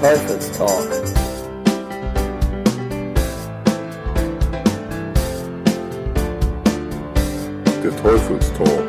Teufelstalk. Der Teufelstalk.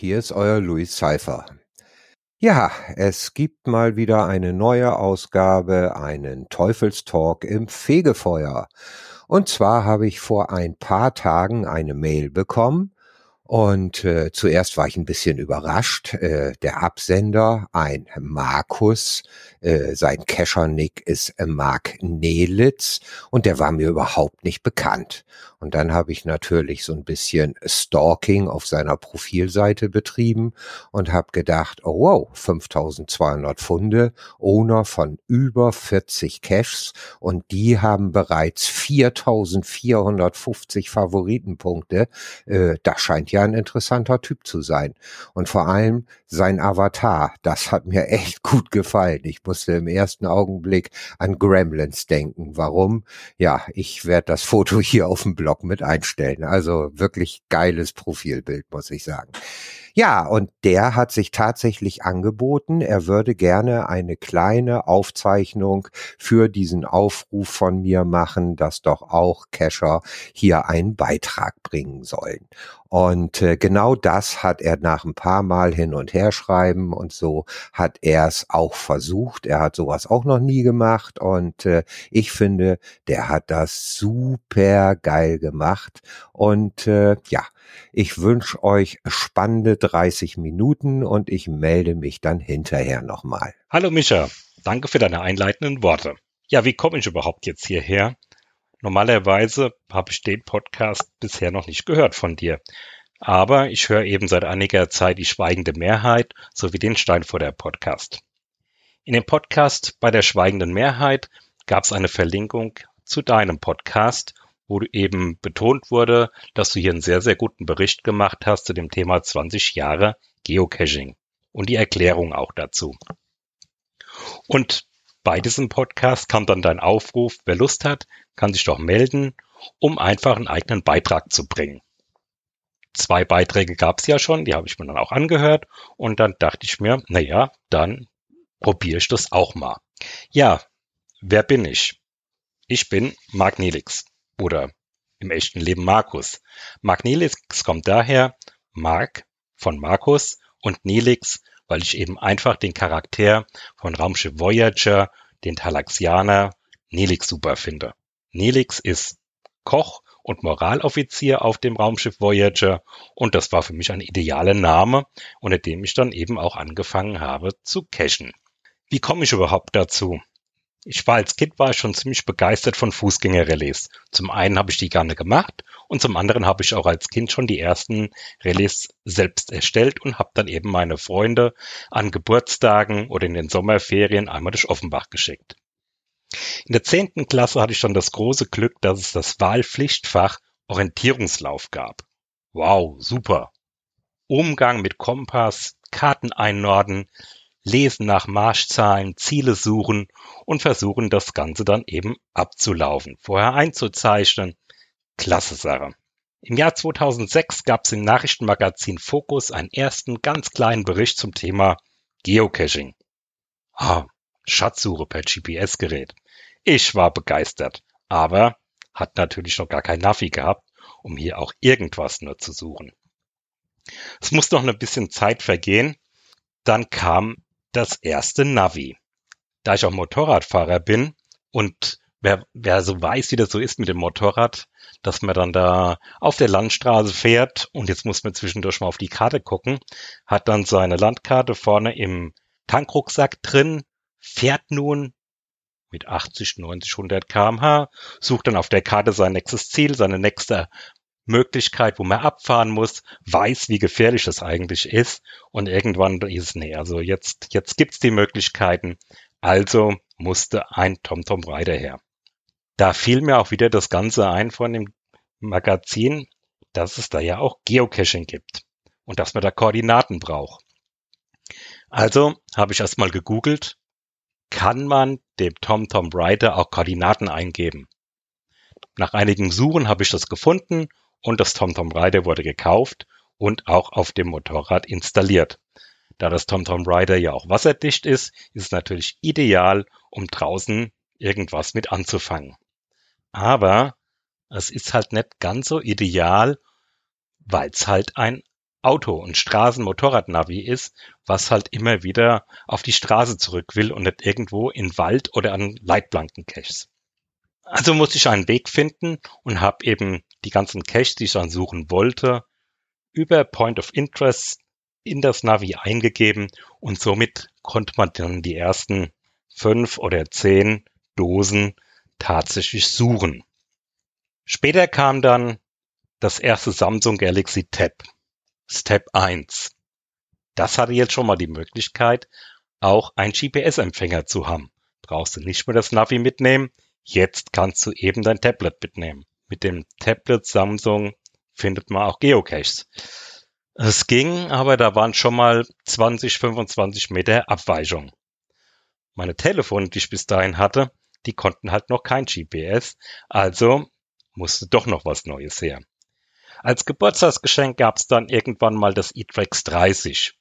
Hier ist euer Louis Cypher. Ja, es gibt mal wieder eine neue Ausgabe, einen Teufelstalk im Fegefeuer. Und zwar habe ich vor ein paar Tagen eine Mail bekommen und äh, zuerst war ich ein bisschen überrascht. Äh, der Absender, ein Markus, äh, sein Keschernick ist äh, Mark Nelitz und der war mir überhaupt nicht bekannt. Und dann habe ich natürlich so ein bisschen Stalking auf seiner Profilseite betrieben und habe gedacht, oh wow, 5200 Funde, Owner von über 40 Caches und die haben bereits 4450 Favoritenpunkte. Äh, das scheint ja ein interessanter Typ zu sein. Und vor allem sein Avatar, das hat mir echt gut gefallen. Ich musste im ersten Augenblick an Gremlins denken. Warum? Ja, ich werde das Foto hier auf dem Blog mit einstellen. Also wirklich geiles Profilbild, muss ich sagen. Ja, und der hat sich tatsächlich angeboten. Er würde gerne eine kleine Aufzeichnung für diesen Aufruf von mir machen, dass doch auch Cacher hier einen Beitrag bringen sollen. Und äh, genau das hat er nach ein paar Mal hin und her schreiben und so hat er es auch versucht. Er hat sowas auch noch nie gemacht und äh, ich finde, der hat das super geil gemacht. Und äh, ja, ich wünsche euch spannende 30 Minuten und ich melde mich dann hinterher nochmal. Hallo Micha, danke für deine einleitenden Worte. Ja, wie komme ich überhaupt jetzt hierher? Normalerweise habe ich den Podcast bisher noch nicht gehört von dir. Aber ich höre eben seit einiger Zeit die schweigende Mehrheit sowie den Steinfurter Podcast. In dem Podcast bei der schweigenden Mehrheit gab es eine Verlinkung zu deinem Podcast, wo eben betont wurde, dass du hier einen sehr, sehr guten Bericht gemacht hast zu dem Thema 20 Jahre Geocaching und die Erklärung auch dazu. Und bei diesem Podcast kam dann dein Aufruf, wer Lust hat, kann sich doch melden, um einfach einen eigenen Beitrag zu bringen. Zwei Beiträge gab es ja schon, die habe ich mir dann auch angehört und dann dachte ich mir, na ja, dann probiere ich das auch mal. Ja, wer bin ich? Ich bin Mark Nelix oder im echten Leben Markus. Mark Nelix kommt daher Mark von Markus und Nelix weil ich eben einfach den Charakter von Raumschiff Voyager, den Talaxianer, Nelix super finde. Nelix ist Koch und Moraloffizier auf dem Raumschiff Voyager und das war für mich ein idealer Name, unter dem ich dann eben auch angefangen habe zu cachen. Wie komme ich überhaupt dazu? Ich war als Kind war ich schon ziemlich begeistert von Fußgängerrelais. Zum einen habe ich die gerne gemacht und zum anderen habe ich auch als Kind schon die ersten Relais selbst erstellt und habe dann eben meine Freunde an Geburtstagen oder in den Sommerferien einmal durch Offenbach geschickt. In der zehnten Klasse hatte ich dann das große Glück, dass es das Wahlpflichtfach Orientierungslauf gab. Wow, super. Umgang mit Kompass, Karten einnorden, lesen nach Marschzahlen, Ziele suchen und versuchen das Ganze dann eben abzulaufen, vorher einzuzeichnen. Klasse Sache. Im Jahr 2006 gab es im Nachrichtenmagazin Focus einen ersten ganz kleinen Bericht zum Thema Geocaching. Ah, Schatzsuche per GPS-Gerät. Ich war begeistert, aber hat natürlich noch gar kein Navi gehabt, um hier auch irgendwas nur zu suchen. Es muss noch ein bisschen Zeit vergehen. Dann kam das erste Navi. Da ich auch Motorradfahrer bin und wer, wer so weiß, wie das so ist mit dem Motorrad, dass man dann da auf der Landstraße fährt und jetzt muss man zwischendurch mal auf die Karte gucken, hat dann seine Landkarte vorne im Tankrucksack drin, fährt nun mit 80, 90, 100 kmh, sucht dann auf der Karte sein nächstes Ziel, seine nächste Möglichkeit, wo man abfahren muss, weiß, wie gefährlich das eigentlich ist und irgendwann ist es, nee, also jetzt, jetzt gibt's die Möglichkeiten, also musste ein TomTom Rider her. Da fiel mir auch wieder das Ganze ein von dem Magazin, dass es da ja auch Geocaching gibt und dass man da Koordinaten braucht. Also habe ich erstmal gegoogelt, kann man dem TomTom Rider auch Koordinaten eingeben. Nach einigen Suchen habe ich das gefunden und das TomTom Rider wurde gekauft und auch auf dem Motorrad installiert. Da das TomTom Rider ja auch wasserdicht ist, ist es natürlich ideal, um draußen irgendwas mit anzufangen. Aber es ist halt nicht ganz so ideal, weil es halt ein Auto- und Straßenmotorradnavi ist, was halt immer wieder auf die Straße zurück will und nicht irgendwo in Wald oder an Leitplanken caches. Also musste ich einen Weg finden und habe eben die ganzen Caches, die ich dann suchen wollte, über Point of Interest in das Navi eingegeben und somit konnte man dann die ersten fünf oder zehn Dosen tatsächlich suchen. Später kam dann das erste Samsung Galaxy Tab, Step 1. Das hatte jetzt schon mal die Möglichkeit, auch einen GPS-Empfänger zu haben. Brauchst du nicht mehr das Navi mitnehmen, Jetzt kannst du eben dein Tablet mitnehmen. Mit dem Tablet Samsung findet man auch Geocaches. Es ging, aber da waren schon mal 20, 25 Meter Abweichung. Meine Telefone, die ich bis dahin hatte, die konnten halt noch kein GPS, also musste doch noch was Neues her. Als Geburtstagsgeschenk gab es dann irgendwann mal das e-Trax 30.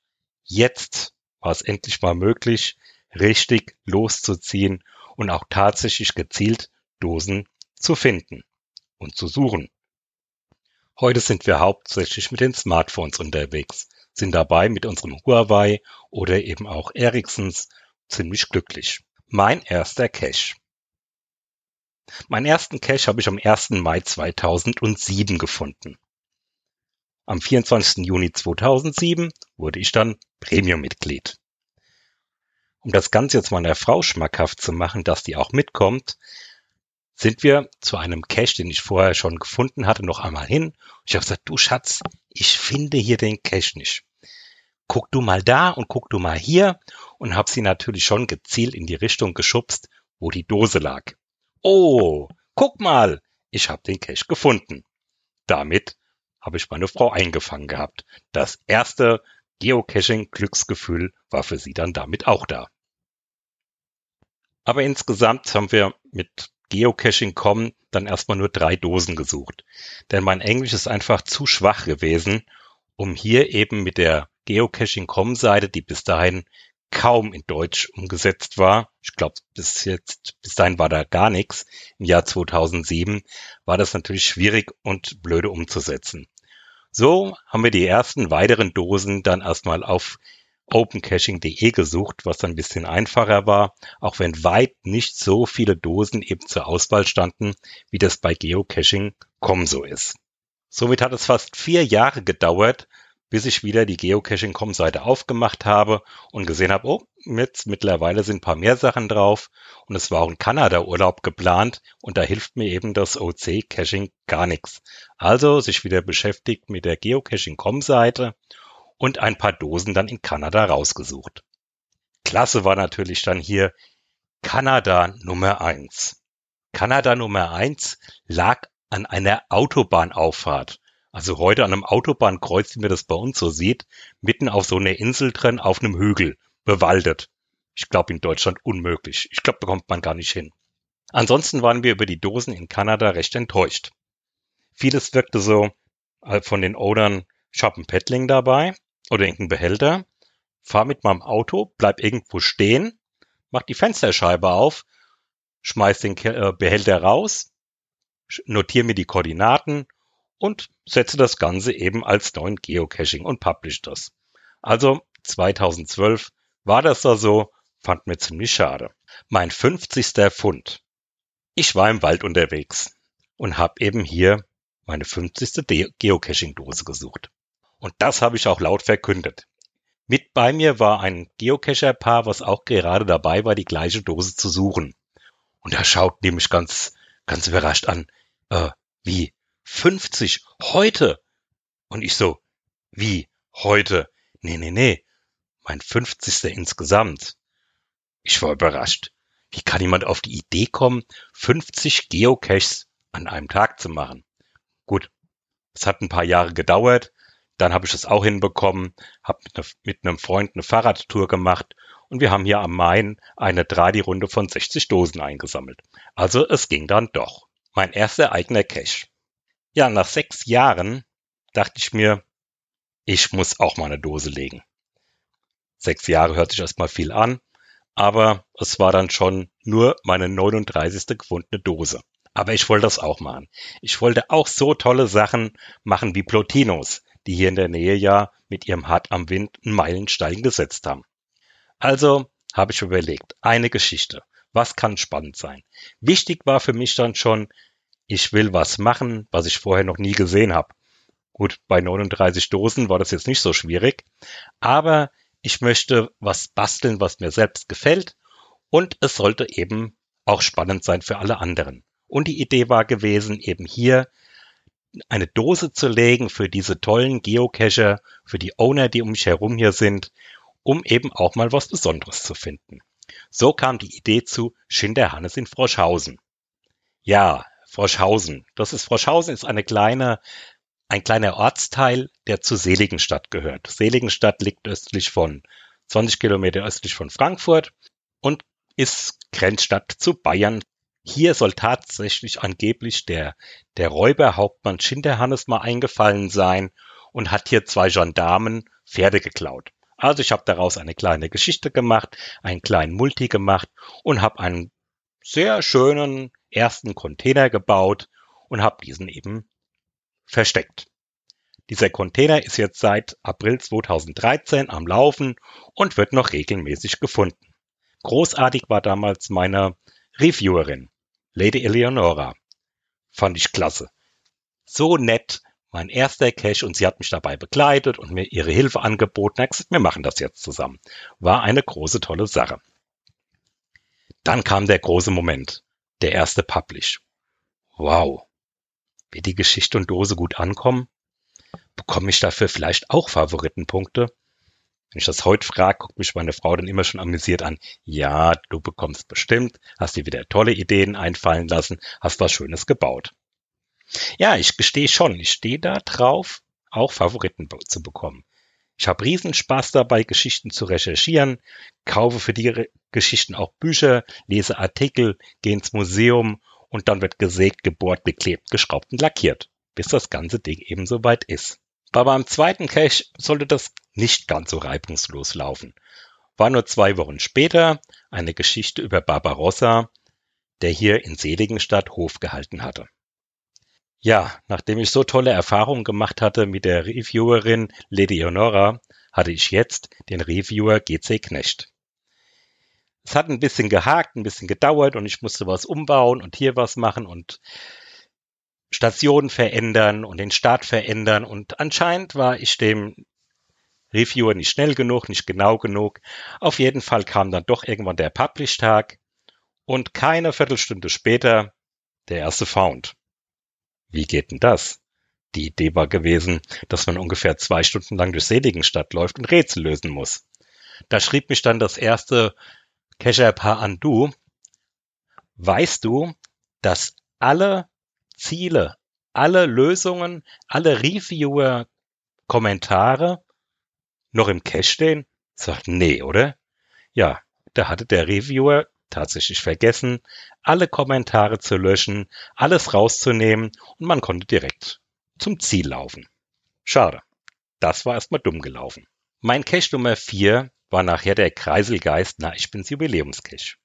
Jetzt war es endlich mal möglich, richtig loszuziehen und auch tatsächlich gezielt Dosen zu finden und zu suchen. Heute sind wir hauptsächlich mit den Smartphones unterwegs, sind dabei mit unserem Huawei oder eben auch Ericssons ziemlich glücklich. Mein erster Cache. Meinen ersten Cache habe ich am 1. Mai 2007 gefunden. Am 24. Juni 2007 wurde ich dann Premium-Mitglied. Um das Ganze jetzt meiner Frau schmackhaft zu machen, dass die auch mitkommt, sind wir zu einem Cache, den ich vorher schon gefunden hatte, noch einmal hin. Ich habe gesagt, du Schatz, ich finde hier den Cache nicht. Guck du mal da und guck du mal hier und habe sie natürlich schon gezielt in die Richtung geschubst, wo die Dose lag. Oh, guck mal, ich habe den Cache gefunden. Damit habe ich meine Frau eingefangen gehabt. Das erste Geocaching-Glücksgefühl war für sie dann damit auch da. Aber insgesamt haben wir mit Geocaching.com dann erstmal nur drei Dosen gesucht. Denn mein Englisch ist einfach zu schwach gewesen, um hier eben mit der Geocaching.com Seite, die bis dahin kaum in Deutsch umgesetzt war. Ich glaube, bis jetzt, bis dahin war da gar nichts. Im Jahr 2007 war das natürlich schwierig und blöde umzusetzen. So haben wir die ersten weiteren Dosen dann erstmal auf opencaching.de gesucht, was ein bisschen einfacher war, auch wenn weit nicht so viele Dosen eben zur Auswahl standen, wie das bei Geocaching.com so ist. Somit hat es fast vier Jahre gedauert, bis ich wieder die Geocaching.com-Seite aufgemacht habe und gesehen habe, oh, jetzt mittlerweile sind ein paar mehr Sachen drauf und es war auch ein Kanada-Urlaub geplant und da hilft mir eben das OC-Caching gar nichts. Also sich wieder beschäftigt mit der Geocaching.com-Seite und ein paar Dosen dann in Kanada rausgesucht. Klasse war natürlich dann hier Kanada Nummer eins. Kanada Nummer eins lag an einer Autobahnauffahrt. Also heute an einem Autobahnkreuz, wie man das bei uns so sieht, mitten auf so einer Insel drin, auf einem Hügel, bewaldet. Ich glaube in Deutschland unmöglich. Ich glaube, bekommt man gar nicht hin. Ansonsten waren wir über die Dosen in Kanada recht enttäuscht. Vieles wirkte so äh, von den Odern, Paddling dabei oder irgendeinen Behälter, fahr mit meinem Auto, bleib irgendwo stehen, mach die Fensterscheibe auf, schmeiß den äh, Behälter raus, notiere mir die Koordinaten und setze das Ganze eben als neuen Geocaching und publish das. Also 2012 war das da so, fand mir ziemlich schade. Mein 50. Fund. Ich war im Wald unterwegs und habe eben hier meine 50. Geocaching-Dose gesucht. Und das habe ich auch laut verkündet. Mit bei mir war ein Geocacher-Paar, was auch gerade dabei war, die gleiche Dose zu suchen. Und er schaut nämlich ganz, ganz überrascht an. Äh, wie? 50 heute. Und ich so, wie heute? Nee, nee, nee. Mein 50. insgesamt. Ich war überrascht. Wie kann jemand auf die Idee kommen, 50 Geocaches an einem Tag zu machen? Gut, es hat ein paar Jahre gedauert. Dann habe ich es auch hinbekommen, habe mit, ne, mit einem Freund eine Fahrradtour gemacht und wir haben hier am Main eine Dradi-Runde von 60 Dosen eingesammelt. Also es ging dann doch. Mein erster eigener Cache. Ja, nach sechs Jahren dachte ich mir, ich muss auch mal eine Dose legen. Sechs Jahre hört sich erstmal viel an, aber es war dann schon nur meine 39. gefundene Dose. Aber ich wollte das auch machen. Ich wollte auch so tolle Sachen machen wie Plotinos, die hier in der Nähe ja mit ihrem Hart am Wind einen Meilenstein gesetzt haben. Also habe ich überlegt, eine Geschichte. Was kann spannend sein? Wichtig war für mich dann schon, ich will was machen, was ich vorher noch nie gesehen habe. Gut, bei 39 Dosen war das jetzt nicht so schwierig, aber ich möchte was basteln, was mir selbst gefällt und es sollte eben auch spannend sein für alle anderen. Und die Idee war gewesen, eben hier eine Dose zu legen für diese tollen Geocacher, für die Owner, die um mich herum hier sind, um eben auch mal was Besonderes zu finden. So kam die Idee zu Schinderhannes in Froschhausen. Ja, Froschhausen. Das ist Froschhausen ist eine kleine, ein kleiner Ortsteil, der zu Seligenstadt gehört. Seligenstadt liegt östlich von 20 Kilometer östlich von Frankfurt und ist Grenzstadt zu Bayern hier soll tatsächlich angeblich der, der Räuberhauptmann Schinderhannes mal eingefallen sein und hat hier zwei Gendarmen Pferde geklaut. Also ich habe daraus eine kleine Geschichte gemacht, einen kleinen Multi gemacht und habe einen sehr schönen ersten Container gebaut und habe diesen eben versteckt. Dieser Container ist jetzt seit April 2013 am Laufen und wird noch regelmäßig gefunden. Großartig war damals meine Reviewerin. Lady Eleonora. Fand ich klasse. So nett, mein erster Cash und sie hat mich dabei begleitet und mir ihre Hilfe angeboten. Hat gesagt, wir machen das jetzt zusammen. War eine große, tolle Sache. Dann kam der große Moment. Der erste Publish. Wow. Wird die Geschichte und Dose gut ankommen? Bekomme ich dafür vielleicht auch Favoritenpunkte? Wenn ich das heute frage, guckt mich meine Frau dann immer schon amüsiert an. Ja, du bekommst bestimmt, hast dir wieder tolle Ideen einfallen lassen, hast was Schönes gebaut. Ja, ich gestehe schon, ich stehe da drauf, auch Favoriten zu bekommen. Ich habe Riesenspaß dabei, Geschichten zu recherchieren, kaufe für die Geschichten auch Bücher, lese Artikel, gehe ins Museum und dann wird gesägt, gebohrt, beklebt, geschraubt und lackiert, bis das ganze Ding eben soweit ist. Aber beim zweiten Cache sollte das nicht ganz so reibungslos laufen. War nur zwei Wochen später eine Geschichte über Barbarossa, der hier in Seligenstadt Hof gehalten hatte. Ja, nachdem ich so tolle Erfahrungen gemacht hatte mit der Reviewerin Lady Honora, hatte ich jetzt den Reviewer GC Knecht. Es hat ein bisschen gehakt, ein bisschen gedauert und ich musste was umbauen und hier was machen und Stationen verändern und den Start verändern. Und anscheinend war ich dem Reviewer nicht schnell genug, nicht genau genug. Auf jeden Fall kam dann doch irgendwann der Publish-Tag und keine Viertelstunde später der erste Found. Wie geht denn das? Die Idee war gewesen, dass man ungefähr zwei Stunden lang durch Seligenstadt läuft und Rätsel lösen muss. Da schrieb mich dann das erste Cacher-Paar an du. Weißt du, dass alle Ziele, alle Lösungen, alle Reviewer-Kommentare noch im Cache stehen? Sagt, nee, oder? Ja, da hatte der Reviewer tatsächlich vergessen, alle Kommentare zu löschen, alles rauszunehmen und man konnte direkt zum Ziel laufen. Schade. Das war erstmal dumm gelaufen. Mein Cache Nummer 4 war nachher der Kreiselgeist, na, ich bin's Jubiläumscache.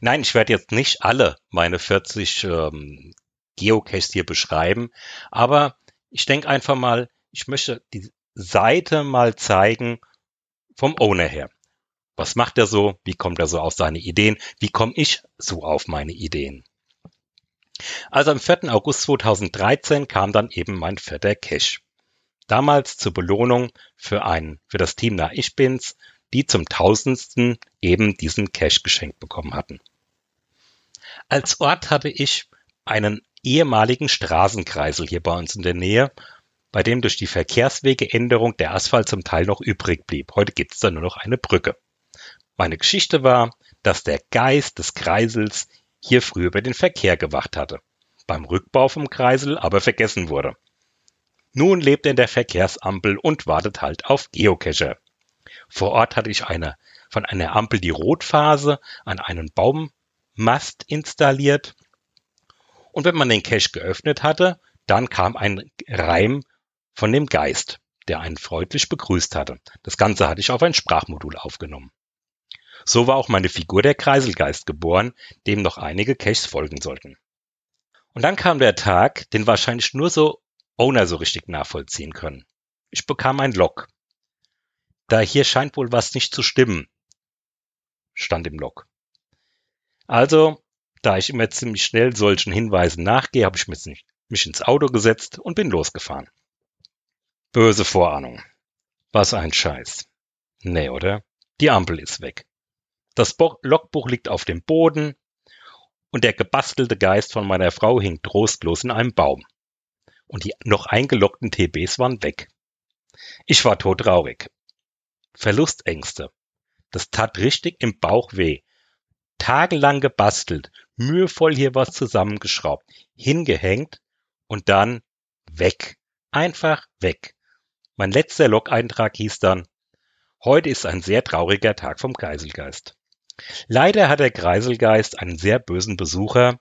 Nein, ich werde jetzt nicht alle meine 40 ähm, Geocache hier beschreiben. Aber ich denke einfach mal, ich möchte die Seite mal zeigen vom Owner her. Was macht er so? Wie kommt er so auf seine Ideen? Wie komme ich so auf meine Ideen? Also am 4. August 2013 kam dann eben mein vierter Cache. Damals zur Belohnung für ein, für das Team nach Ich Bin's, die zum tausendsten eben diesen Cache geschenkt bekommen hatten. Als Ort hatte ich einen ehemaligen Straßenkreisel hier bei uns in der Nähe, bei dem durch die Verkehrswegeänderung der Asphalt zum Teil noch übrig blieb. Heute gibt es da nur noch eine Brücke. Meine Geschichte war, dass der Geist des Kreisels hier früher über den Verkehr gewacht hatte, beim Rückbau vom Kreisel aber vergessen wurde. Nun lebt er in der Verkehrsampel und wartet halt auf Geocacher. Vor Ort hatte ich eine, von einer Ampel die Rotphase an einen Baummast installiert. Und wenn man den Cache geöffnet hatte, dann kam ein Reim von dem Geist, der einen freundlich begrüßt hatte. Das Ganze hatte ich auf ein Sprachmodul aufgenommen. So war auch meine Figur der Kreiselgeist geboren, dem noch einige Caches folgen sollten. Und dann kam der Tag, den wahrscheinlich nur so Owner so richtig nachvollziehen können. Ich bekam ein Log. Da hier scheint wohl was nicht zu stimmen, stand im Log. Also, da ich immer ziemlich schnell solchen Hinweisen nachgehe, habe ich mich, mich ins Auto gesetzt und bin losgefahren. Böse Vorahnung. Was ein Scheiß. Nee, oder? Die Ampel ist weg. Das Logbuch liegt auf dem Boden und der gebastelte Geist von meiner Frau hing trostlos in einem Baum. Und die noch eingeloggten TBs waren weg. Ich war todtraurig. Verlustängste. Das tat richtig im Bauch weh. Tagelang gebastelt, mühevoll hier was zusammengeschraubt, hingehängt und dann weg. Einfach weg. Mein letzter Log-Eintrag hieß dann, heute ist ein sehr trauriger Tag vom Geiselgeist. Leider hat der Kreiselgeist einen sehr bösen Besucher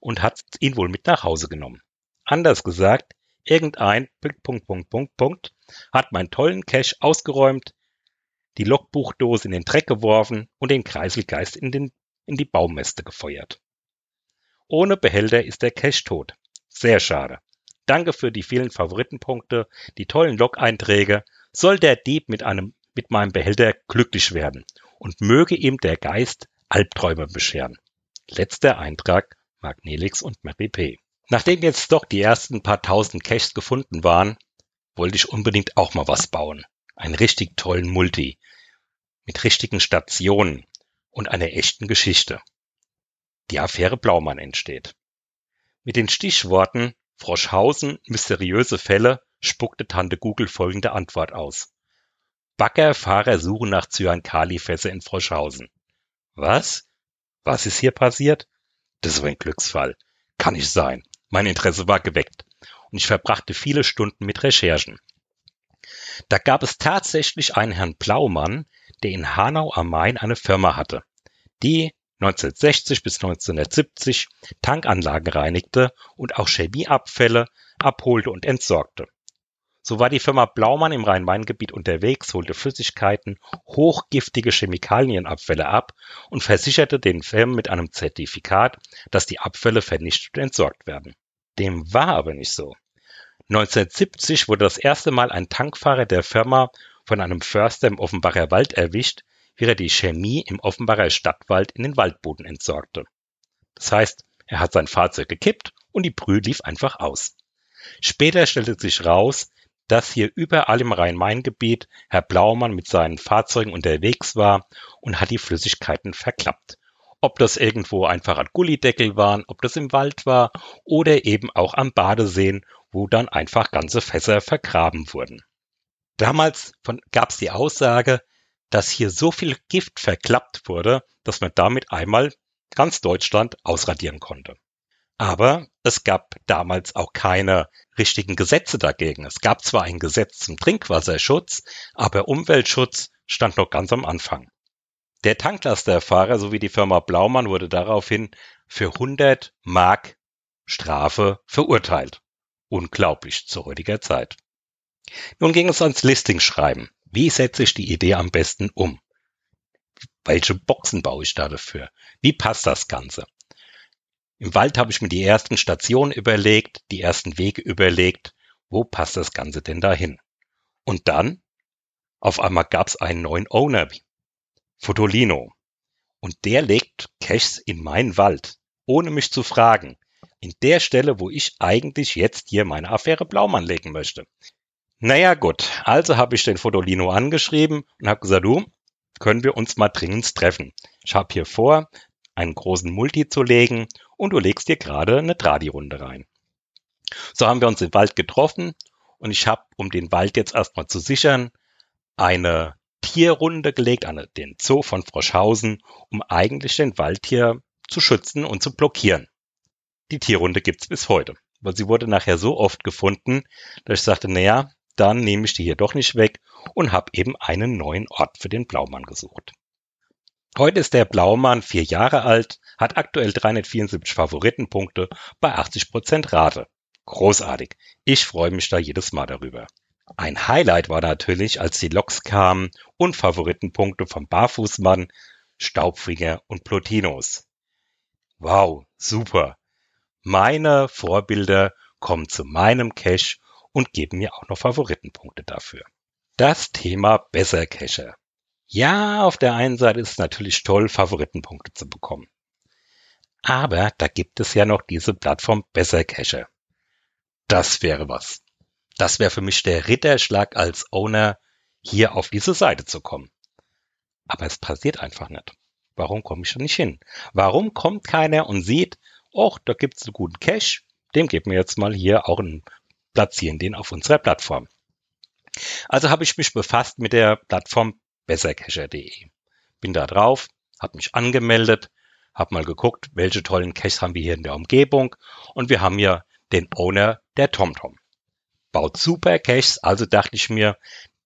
und hat ihn wohl mit nach Hause genommen. Anders gesagt, irgendein Punkt, Punkt, Punkt, Punkt, hat meinen tollen Cache ausgeräumt, die Logbuchdose in den Dreck geworfen und den Kreiselgeist in, den, in die Baumäste gefeuert. Ohne Behälter ist der Cache tot. Sehr schade. Danke für die vielen Favoritenpunkte, die tollen Log-Einträge. Soll der Dieb mit einem mit meinem Behälter glücklich werden und möge ihm der Geist Albträume bescheren. Letzter Eintrag Magnelix und MapP. Nachdem jetzt doch die ersten paar tausend Caches gefunden waren, wollte ich unbedingt auch mal was bauen. Einen richtig tollen Multi. Mit richtigen Stationen und einer echten Geschichte. Die Affäre Blaumann entsteht. Mit den Stichworten Froschhausen, mysteriöse Fälle spuckte Tante Google folgende Antwort aus. Baggerfahrer suchen nach Cyankali-Fässer in Froschhausen. Was? Was ist hier passiert? Das war ein Glücksfall. Kann nicht sein. Mein Interesse war geweckt und ich verbrachte viele Stunden mit Recherchen. Da gab es tatsächlich einen Herrn Blaumann, der in Hanau am Main eine Firma hatte, die 1960 bis 1970 Tankanlagen reinigte und auch Chemieabfälle abholte und entsorgte. So war die Firma Blaumann im Rhein-Main-Gebiet unterwegs, holte Flüssigkeiten, hochgiftige Chemikalienabfälle ab und versicherte den Firmen mit einem Zertifikat, dass die Abfälle vernichtet und entsorgt werden. Dem war aber nicht so. 1970 wurde das erste Mal ein Tankfahrer der Firma von einem Förster im Offenbacher Wald erwischt, wie er die Chemie im Offenbacher Stadtwald in den Waldboden entsorgte. Das heißt, er hat sein Fahrzeug gekippt und die Brühe lief einfach aus. Später stellte sich raus, dass hier überall im Rhein-Main-Gebiet Herr Blaumann mit seinen Fahrzeugen unterwegs war und hat die Flüssigkeiten verklappt. Ob das irgendwo einfach ein Gullideckel waren, ob das im Wald war oder eben auch am Badeseen, wo dann einfach ganze Fässer vergraben wurden. Damals gab es die Aussage, dass hier so viel Gift verklappt wurde, dass man damit einmal ganz Deutschland ausradieren konnte. Aber es gab damals auch keine richtigen Gesetze dagegen. Es gab zwar ein Gesetz zum Trinkwasserschutz, aber Umweltschutz stand noch ganz am Anfang. Der Tanklasterfahrer sowie die Firma Blaumann wurde daraufhin für 100 Mark Strafe verurteilt. Unglaublich zu heutiger Zeit. Nun ging es ans Listing schreiben. Wie setze ich die Idee am besten um? Welche Boxen baue ich da dafür? Wie passt das Ganze? Im Wald habe ich mir die ersten Stationen überlegt, die ersten Wege überlegt, wo passt das Ganze denn dahin? Und dann, auf einmal gab es einen neuen Owner, Fotolino. Und der legt Caches in meinen Wald, ohne mich zu fragen. In der Stelle, wo ich eigentlich jetzt hier meine Affäre Blaumann legen möchte. Naja gut, also habe ich den Fotolino angeschrieben und habe gesagt, du, können wir uns mal dringend treffen. Ich habe hier vor, einen großen Multi zu legen und du legst dir gerade eine Tradi-Runde rein. So haben wir uns im Wald getroffen und ich habe, um den Wald jetzt erstmal zu sichern, eine Tierrunde gelegt an den Zoo von Froschhausen, um eigentlich den Wald hier zu schützen und zu blockieren. Die Tierrunde gibt's bis heute, weil sie wurde nachher so oft gefunden, dass ich sagte, naja, dann nehme ich die hier doch nicht weg und habe eben einen neuen Ort für den Blaumann gesucht. Heute ist der Blaumann vier Jahre alt, hat aktuell 374 Favoritenpunkte bei 80% Rate. Großartig. Ich freue mich da jedes Mal darüber. Ein Highlight war natürlich, als die Loks kamen und Favoritenpunkte vom Barfußmann, Staubfinger und Plotinos. Wow, super. Meine Vorbilder kommen zu meinem Cache und geben mir auch noch Favoritenpunkte dafür. Das Thema Besser Cacher. Ja, auf der einen Seite ist es natürlich toll, Favoritenpunkte zu bekommen. Aber da gibt es ja noch diese Plattform Besser Cacher. Das wäre was. Das wäre für mich der Ritterschlag als Owner, hier auf diese Seite zu kommen. Aber es passiert einfach nicht. Warum komme ich da nicht hin? Warum kommt keiner und sieht, oh, da gibt's einen guten Cache, dem geben wir jetzt mal hier auch einen, platzieren den auf unserer Plattform. Also habe ich mich befasst mit der Plattform bessercacher.de. Bin da drauf, habe mich angemeldet, habe mal geguckt, welche tollen Caches haben wir hier in der Umgebung und wir haben hier den Owner der TomTom. Baut super Caches, also dachte ich mir,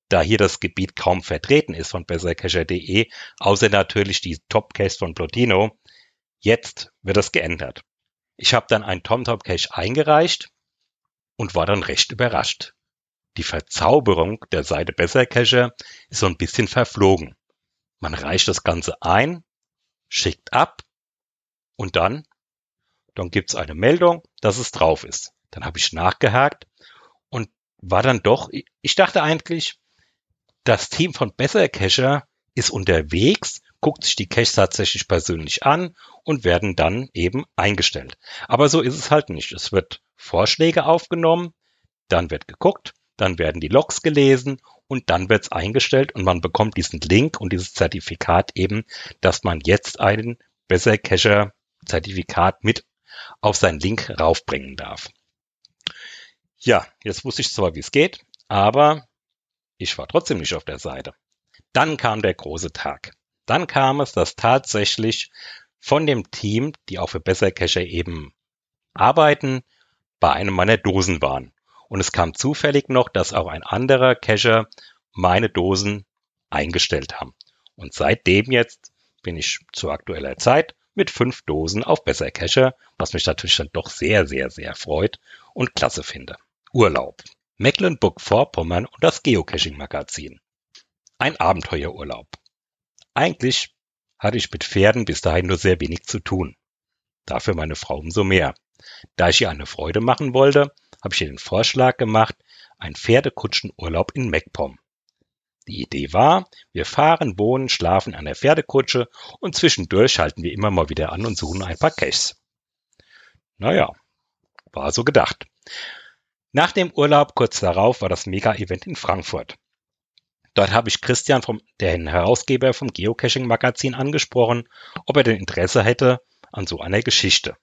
da hier das Gebiet kaum vertreten ist von bessercacher.de, außer natürlich die Top-Caches von Plotino, jetzt wird das geändert. Ich habe dann einen TomTom-Cache eingereicht und war dann recht überrascht. Die Verzauberung der Seite Bessercacher ist so ein bisschen verflogen. Man reicht das Ganze ein, schickt ab und dann, dann gibt's eine Meldung, dass es drauf ist. Dann habe ich nachgehakt und war dann doch, ich dachte eigentlich, das Team von Bessercacher ist unterwegs, guckt sich die Caches tatsächlich persönlich an und werden dann eben eingestellt. Aber so ist es halt nicht. Es wird Vorschläge aufgenommen, dann wird geguckt, dann werden die Logs gelesen und dann wird's eingestellt und man bekommt diesen Link und dieses Zertifikat eben, dass man jetzt einen Besser Cacher Zertifikat mit auf seinen Link raufbringen darf. Ja, jetzt wusste ich zwar, wie es geht, aber ich war trotzdem nicht auf der Seite. Dann kam der große Tag. Dann kam es, dass tatsächlich von dem Team, die auch für Besser Cacher eben arbeiten, bei einem meiner Dosen waren. Und es kam zufällig noch, dass auch ein anderer Cacher meine Dosen eingestellt haben. Und seitdem jetzt bin ich zu aktueller Zeit mit fünf Dosen auf Besser Cacher, was mich natürlich dann doch sehr, sehr, sehr freut und klasse finde. Urlaub. Mecklenburg-Vorpommern und das Geocaching-Magazin. Ein Abenteuerurlaub. Eigentlich hatte ich mit Pferden bis dahin nur sehr wenig zu tun. Dafür meine Frau umso mehr. Da ich ihr eine Freude machen wollte, habe ich ihr den Vorschlag gemacht, ein Pferdekutschenurlaub in MacPom. Die Idee war, wir fahren, wohnen, schlafen an der Pferdekutsche und zwischendurch halten wir immer mal wieder an und suchen ein paar Caches. Naja, war so gedacht. Nach dem Urlaub kurz darauf war das Mega-Event in Frankfurt. Dort habe ich Christian, vom, den Herausgeber vom Geocaching-Magazin, angesprochen, ob er denn Interesse hätte an so einer Geschichte.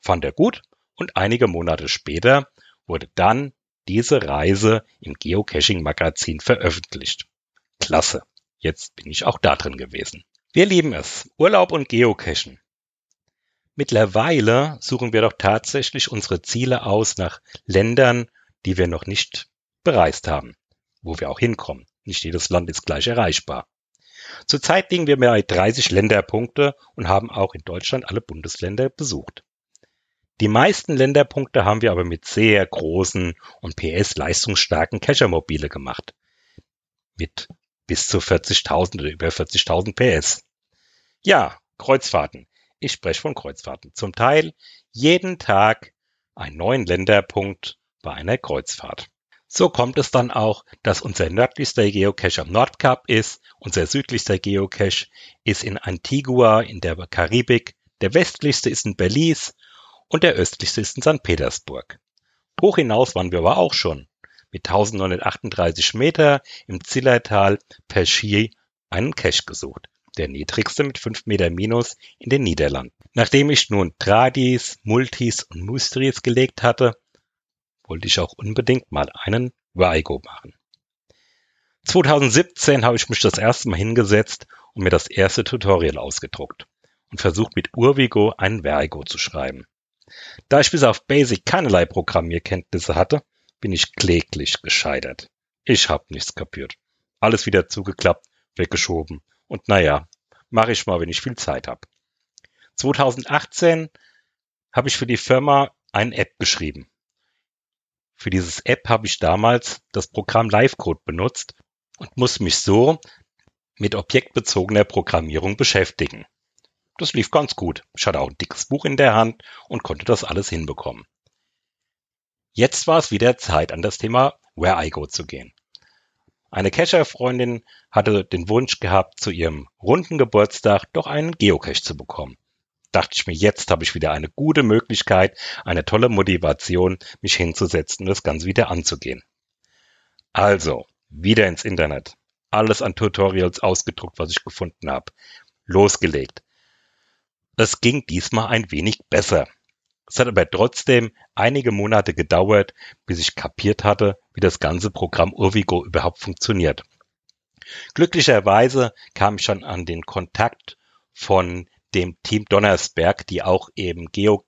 Fand er gut und einige Monate später wurde dann diese Reise im Geocaching-Magazin veröffentlicht. Klasse. Jetzt bin ich auch da drin gewesen. Wir lieben es. Urlaub und Geocachen. Mittlerweile suchen wir doch tatsächlich unsere Ziele aus nach Ländern, die wir noch nicht bereist haben, wo wir auch hinkommen. Nicht jedes Land ist gleich erreichbar. Zurzeit liegen wir bei 30 Länderpunkte und haben auch in Deutschland alle Bundesländer besucht. Die meisten Länderpunkte haben wir aber mit sehr großen und PS-leistungsstarken Cacher-Mobile gemacht. Mit bis zu 40.000 oder über 40.000 PS. Ja, Kreuzfahrten. Ich spreche von Kreuzfahrten. Zum Teil jeden Tag einen neuen Länderpunkt bei einer Kreuzfahrt. So kommt es dann auch, dass unser nördlichster Geocache am Nordkap ist, unser südlichster Geocache ist in Antigua in der Karibik, der westlichste ist in Belize und der östlichste ist in St. Petersburg. Hoch hinaus waren wir aber auch schon. Mit 1938 Meter im Zillertal per Ski einen Cache gesucht. der niedrigste mit 5 Meter minus in den Niederlanden. Nachdem ich nun Tradis, Multis und Mustris gelegt hatte, wollte ich auch unbedingt mal einen Vigo machen. 2017 habe ich mich das erste Mal hingesetzt und mir das erste Tutorial ausgedruckt und versucht mit Urvigo einen Vergo zu schreiben. Da ich bis auf Basic keinerlei Programmierkenntnisse hatte, bin ich kläglich gescheitert. Ich hab nichts kapiert. Alles wieder zugeklappt, weggeschoben und naja, mache ich mal, wenn ich viel Zeit habe. 2018 habe ich für die Firma eine App geschrieben. Für dieses App habe ich damals das Programm Livecode benutzt und muss mich so mit objektbezogener Programmierung beschäftigen. Das lief ganz gut. Ich hatte auch ein dickes Buch in der Hand und konnte das alles hinbekommen. Jetzt war es wieder Zeit, an das Thema Where I Go zu gehen. Eine Cacher-Freundin hatte den Wunsch gehabt, zu ihrem runden Geburtstag doch einen Geocache zu bekommen. Dachte ich mir, jetzt habe ich wieder eine gute Möglichkeit, eine tolle Motivation, mich hinzusetzen und das Ganze wieder anzugehen. Also, wieder ins Internet. Alles an Tutorials ausgedruckt, was ich gefunden habe. Losgelegt. Es ging diesmal ein wenig besser. Es hat aber trotzdem einige Monate gedauert, bis ich kapiert hatte, wie das ganze Programm Urvigo überhaupt funktioniert. Glücklicherweise kam ich schon an den Kontakt von dem Team Donnersberg, die auch eben Geo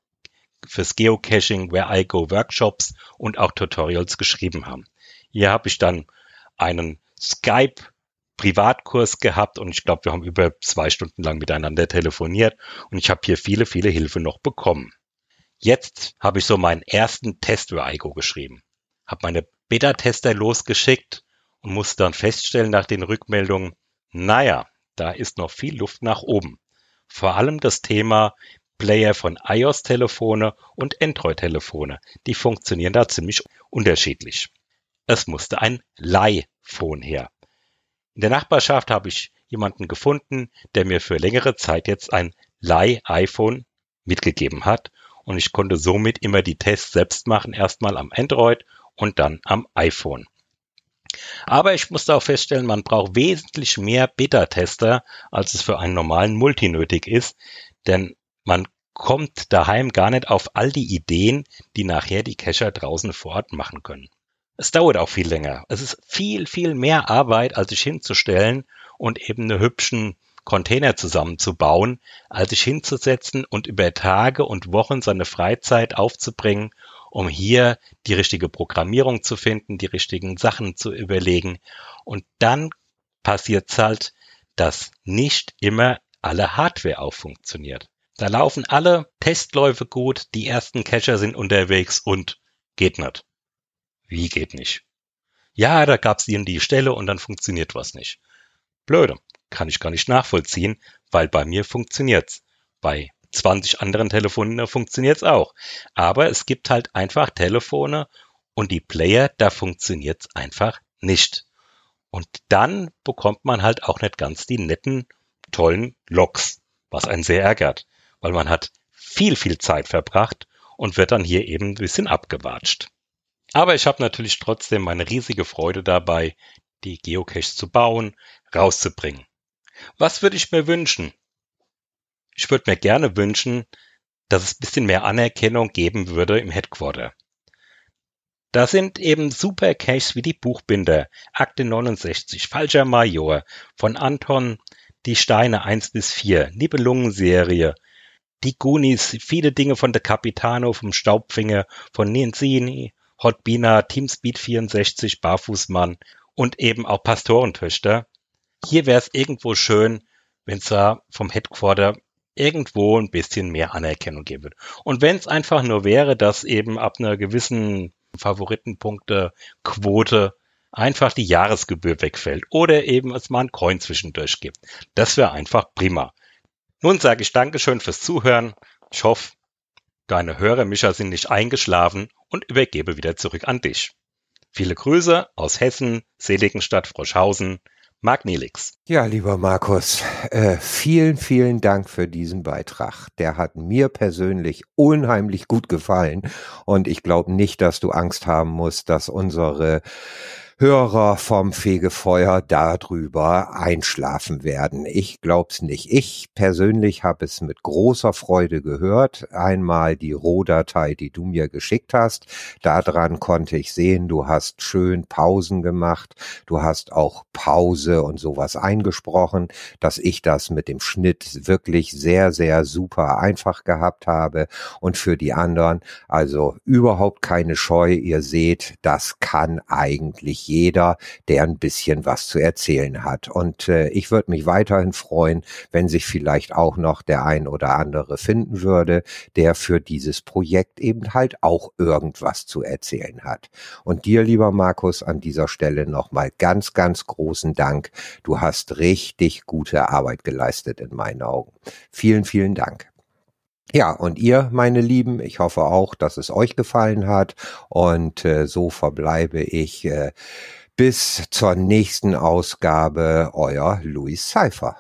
fürs Geocaching Where I Go Workshops und auch Tutorials geschrieben haben. Hier habe ich dann einen Skype Privatkurs gehabt und ich glaube, wir haben über zwei Stunden lang miteinander telefoniert und ich habe hier viele, viele Hilfe noch bekommen. Jetzt habe ich so meinen ersten Test für IGO geschrieben, habe meine Beta-Tester losgeschickt und musste dann feststellen nach den Rückmeldungen, naja, da ist noch viel Luft nach oben. Vor allem das Thema Player von iOS-Telefone und Android-Telefone, die funktionieren da ziemlich unterschiedlich. Es musste ein Leihphone her. In der Nachbarschaft habe ich jemanden gefunden, der mir für längere Zeit jetzt ein Leih-iPhone mitgegeben hat und ich konnte somit immer die Tests selbst machen, erstmal am Android und dann am iPhone. Aber ich musste auch feststellen, man braucht wesentlich mehr Beta-Tester, als es für einen normalen Multi nötig ist, denn man kommt daheim gar nicht auf all die Ideen, die nachher die Cacher draußen vor Ort machen können. Es dauert auch viel länger. Es ist viel, viel mehr Arbeit, als sich hinzustellen und eben eine hübschen Container zusammenzubauen, als sich hinzusetzen und über Tage und Wochen seine Freizeit aufzubringen, um hier die richtige Programmierung zu finden, die richtigen Sachen zu überlegen. Und dann passiert es halt, dass nicht immer alle Hardware auch funktioniert. Da laufen alle Testläufe gut, die ersten Cacher sind unterwegs und geht nicht. Wie geht nicht? Ja, da die und die Stelle und dann funktioniert was nicht. Blöde kann ich gar nicht nachvollziehen, weil bei mir funktioniert's. Bei 20 anderen Telefonen funktioniert's auch. Aber es gibt halt einfach Telefone und die Player, da funktioniert's einfach nicht. Und dann bekommt man halt auch nicht ganz die netten, tollen Logs, was einen sehr ärgert, weil man hat viel, viel Zeit verbracht und wird dann hier eben ein bisschen abgewatscht. Aber ich habe natürlich trotzdem meine riesige Freude dabei, die Geocaches zu bauen, rauszubringen. Was würde ich mir wünschen? Ich würde mir gerne wünschen, dass es bisschen mehr Anerkennung geben würde im Headquarter. Da sind eben super Caches wie die Buchbinder, Akte 69, Falscher Major, von Anton, die Steine 1 bis 4, Nibelungenserie, die Goonies, viele Dinge von der Capitano, vom Staubfinger, von Nenzini, Hotbina, Teamspeed 64, Barfußmann und eben auch Pastorentöchter, hier wäre es irgendwo schön, wenn es da vom Headquarter irgendwo ein bisschen mehr Anerkennung geben würde. Und wenn es einfach nur wäre, dass eben ab einer gewissen Favoritenpunkte-Quote einfach die Jahresgebühr wegfällt oder eben es mal einen Coin zwischendurch gibt. Das wäre einfach prima. Nun sage ich Dankeschön fürs Zuhören. Ich hoffe, deine Hörermischer sind nicht eingeschlafen und übergebe wieder zurück an dich. Viele Grüße aus Hessen, Seligenstadt, Froschhausen, Marc Nelix. Ja, lieber Markus, äh, vielen, vielen Dank für diesen Beitrag. Der hat mir persönlich unheimlich gut gefallen und ich glaube nicht, dass du Angst haben musst, dass unsere Hörer vom Fegefeuer darüber einschlafen werden. Ich glaub's nicht. Ich persönlich habe es mit großer Freude gehört. Einmal die Rohdatei, die du mir geschickt hast. Daran konnte ich sehen, du hast schön Pausen gemacht. Du hast auch Pause und sowas eingesprochen, dass ich das mit dem Schnitt wirklich sehr, sehr super einfach gehabt habe. Und für die anderen, also überhaupt keine Scheu. Ihr seht, das kann eigentlich jeder, der ein bisschen was zu erzählen hat. Und äh, ich würde mich weiterhin freuen, wenn sich vielleicht auch noch der ein oder andere finden würde, der für dieses Projekt eben halt auch irgendwas zu erzählen hat. Und dir, lieber Markus, an dieser Stelle nochmal ganz, ganz großen Dank. Du hast richtig gute Arbeit geleistet in meinen Augen. Vielen, vielen Dank. Ja, und ihr, meine Lieben, ich hoffe auch, dass es euch gefallen hat. Und äh, so verbleibe ich äh, bis zur nächsten Ausgabe, euer Louis Cypher.